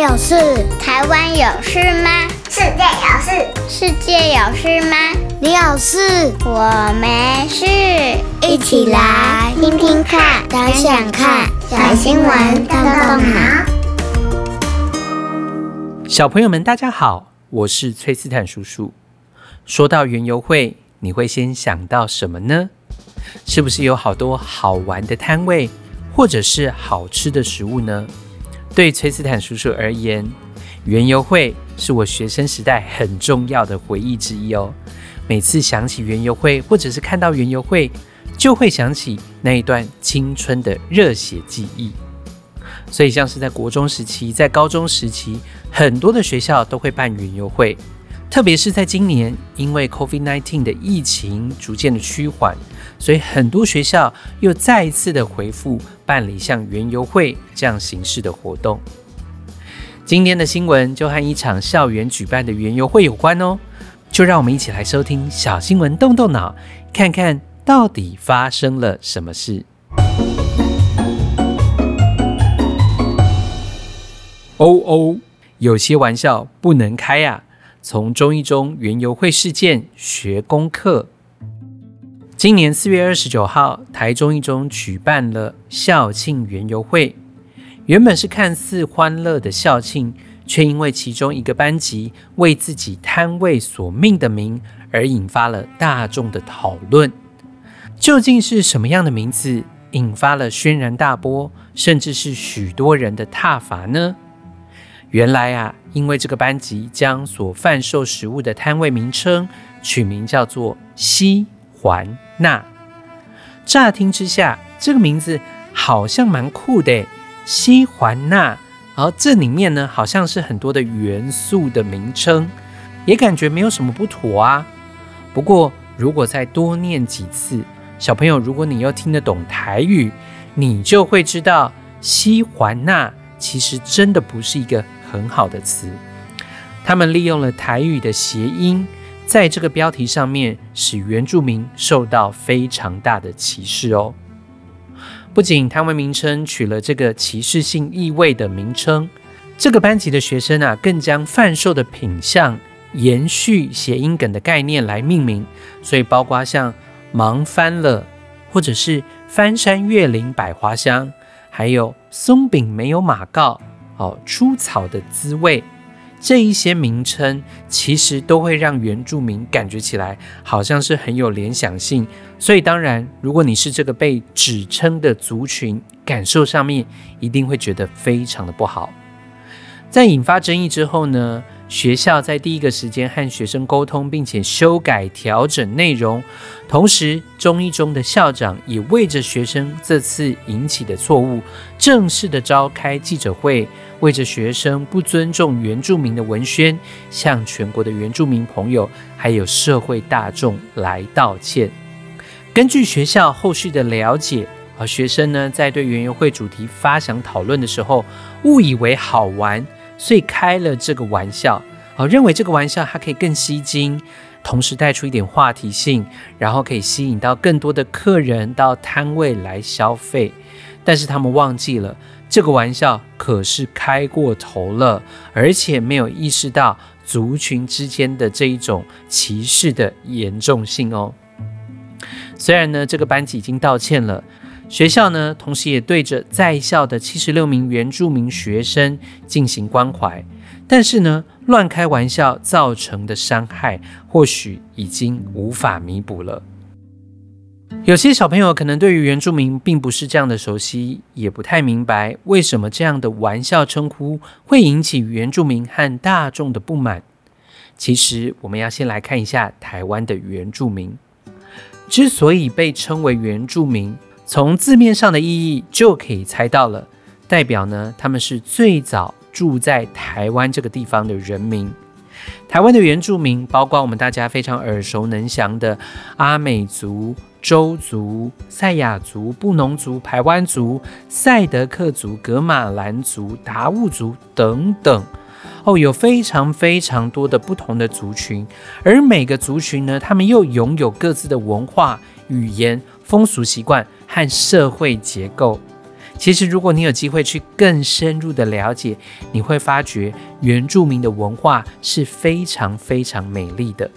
有事？台湾有事吗？世界有事？世界有事吗？你有事？我没事。一起来听听看，想想看，小新闻动动脑。小朋友们，大家好，我是崔斯坦叔叔。说到园游会，你会先想到什么呢？是不是有好多好玩的摊位，或者是好吃的食物呢？对崔斯坦叔叔而言，园游会是我学生时代很重要的回忆之一哦。每次想起园游会，或者是看到园游会，就会想起那一段青春的热血记忆。所以，像是在国中时期，在高中时期，很多的学校都会办园游会。特别是在今年，因为 COVID-19 的疫情逐渐的趋缓，所以很多学校又再一次的回复办理像园游会这样形式的活动。今天的新闻就和一场校园举办的园游会有关哦，就让我们一起来收听小新闻，动动脑，看看到底发生了什么事。哦哦，有些玩笑不能开呀！从中一中园游会事件学功课。今年四月二十九号，台中一中举办了校庆园游会。原本是看似欢乐的校庆，却因为其中一个班级为自己摊位所命的名，而引发了大众的讨论。究竟是什么样的名字引发了轩然大波，甚至是许多人的挞伐呢？原来啊，因为这个班级将所贩售食物的摊位名称取名叫做“西环那”。乍听之下，这个名字好像蛮酷的，“西环那”。而这里面呢，好像是很多的元素的名称，也感觉没有什么不妥啊。不过，如果再多念几次，小朋友，如果你又听得懂台语，你就会知道“西环那”其实真的不是一个。很好的词，他们利用了台语的谐音，在这个标题上面使原住民受到非常大的歧视哦。不仅摊位名称取了这个歧视性意味的名称，这个班级的学生啊，更将贩售的品项延续谐音梗的概念来命名，所以包括像忙翻了，或者是翻山越岭百花香，还有松饼没有马告。哦，出草的滋味，这一些名称其实都会让原住民感觉起来好像是很有联想性，所以当然，如果你是这个被指称的族群，感受上面一定会觉得非常的不好。在引发争议之后呢，学校在第一个时间和学生沟通，并且修改调整内容。同时，中一中的校长也为着学生这次引起的错误，正式的召开记者会，为着学生不尊重原住民的文宣，向全国的原住民朋友还有社会大众来道歉。根据学校后续的了解，而，学生呢在对园游会主题发想讨论的时候，误以为好玩。所以开了这个玩笑，哦，认为这个玩笑它可以更吸睛，同时带出一点话题性，然后可以吸引到更多的客人到摊位来消费。但是他们忘记了，这个玩笑可是开过头了，而且没有意识到族群之间的这一种歧视的严重性哦。虽然呢，这个班级已经道歉了。学校呢，同时也对着在校的七十六名原住民学生进行关怀，但是呢，乱开玩笑造成的伤害，或许已经无法弥补了。有些小朋友可能对于原住民并不是这样的熟悉，也不太明白为什么这样的玩笑称呼会引起原住民和大众的不满。其实，我们要先来看一下台湾的原住民，之所以被称为原住民。从字面上的意义就可以猜到了，代表呢，他们是最早住在台湾这个地方的人民。台湾的原住民包括我们大家非常耳熟能详的阿美族、周族、赛亚族、布农族、排湾族、赛德克族、格玛兰族、达悟族等等。哦，有非常非常多的不同的族群，而每个族群呢，他们又拥有各自的文化、语言、风俗习惯。和社会结构，其实，如果你有机会去更深入的了解，你会发觉原住民的文化是非常非常美丽的。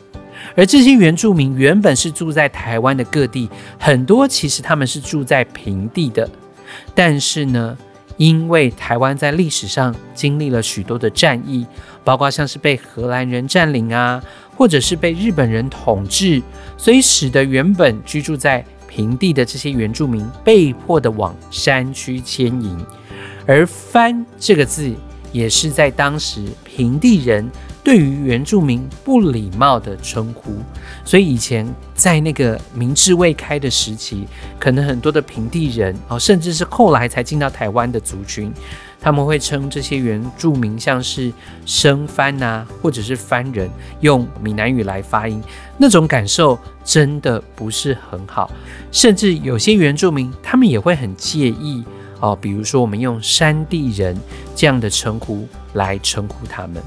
而这些原住民原本是住在台湾的各地，很多其实他们是住在平地的。但是呢，因为台湾在历史上经历了许多的战役，包括像是被荷兰人占领啊，或者是被日本人统治，所以使得原本居住在平地的这些原住民被迫的往山区迁移。而“番”这个字，也是在当时平地人。对于原住民不礼貌的称呼，所以以前在那个明治未开的时期，可能很多的平地人哦，甚至是后来才进到台湾的族群，他们会称这些原住民像是生番呐，或者是番人，用闽南语来发音，那种感受真的不是很好，甚至有些原住民他们也会很介意哦，比如说我们用山地人这样的称呼来称呼他们。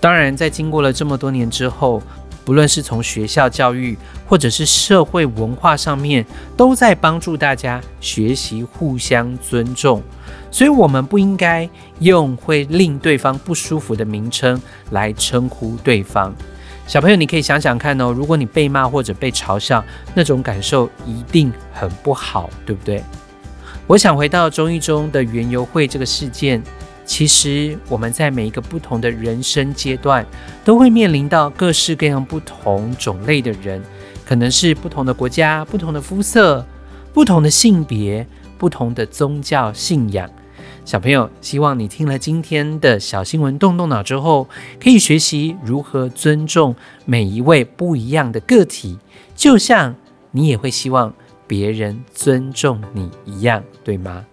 当然，在经过了这么多年之后，不论是从学校教育，或者是社会文化上面，都在帮助大家学习互相尊重。所以，我们不应该用会令对方不舒服的名称来称呼对方。小朋友，你可以想想看哦，如果你被骂或者被嘲笑，那种感受一定很不好，对不对？我想回到中医中的园游会这个事件。其实我们在每一个不同的人生阶段，都会面临到各式各样不同种类的人，可能是不同的国家、不同的肤色、不同的性别、不同的宗教信仰。小朋友，希望你听了今天的小新闻，动动脑之后，可以学习如何尊重每一位不一样的个体，就像你也会希望别人尊重你一样，对吗？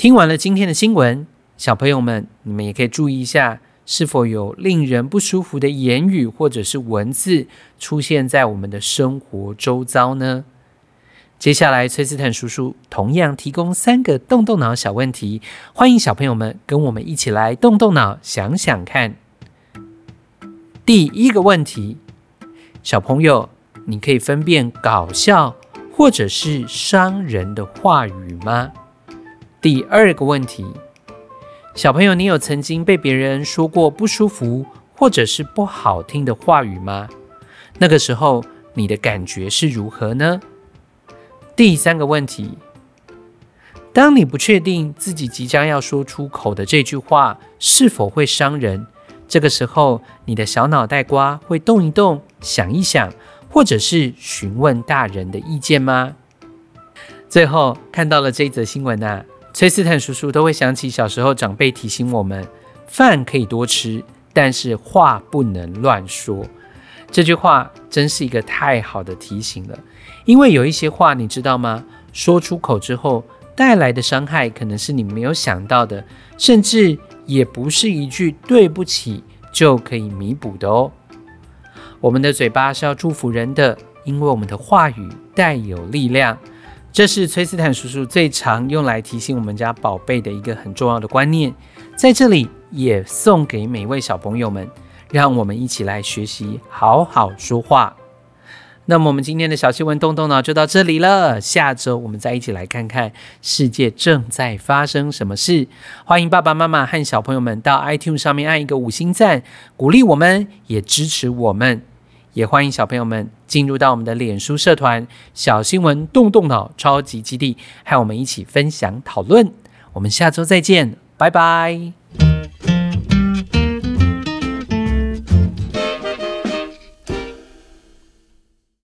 听完了今天的新闻，小朋友们，你们也可以注意一下，是否有令人不舒服的言语或者是文字出现在我们的生活周遭呢？接下来，崔斯坦叔叔同样提供三个动动脑小问题，欢迎小朋友们跟我们一起来动动脑，想想看。第一个问题，小朋友，你可以分辨搞笑或者是伤人的话语吗？第二个问题，小朋友，你有曾经被别人说过不舒服或者是不好听的话语吗？那个时候你的感觉是如何呢？第三个问题，当你不确定自己即将要说出口的这句话是否会伤人，这个时候你的小脑袋瓜会动一动、想一想，或者是询问大人的意见吗？最后看到了这则新闻啊。崔斯坦叔叔都会想起小时候长辈提醒我们：饭可以多吃，但是话不能乱说。这句话真是一个太好的提醒了，因为有一些话你知道吗？说出口之后带来的伤害可能是你没有想到的，甚至也不是一句对不起就可以弥补的哦。我们的嘴巴是要祝福人的，因为我们的话语带有力量。这是崔斯坦叔叔最常用来提醒我们家宝贝的一个很重要的观念，在这里也送给每位小朋友们，让我们一起来学习好好说话。那么我们今天的小新闻动动脑就到这里了，下周我们再一起来看看世界正在发生什么事。欢迎爸爸妈妈和小朋友们到 iTunes 上面按一个五星赞，鼓励我们，也支持我们。也欢迎小朋友们进入到我们的脸书社团“小新闻动动脑超级基地”，和我们一起分享讨论。我们下周再见，拜拜。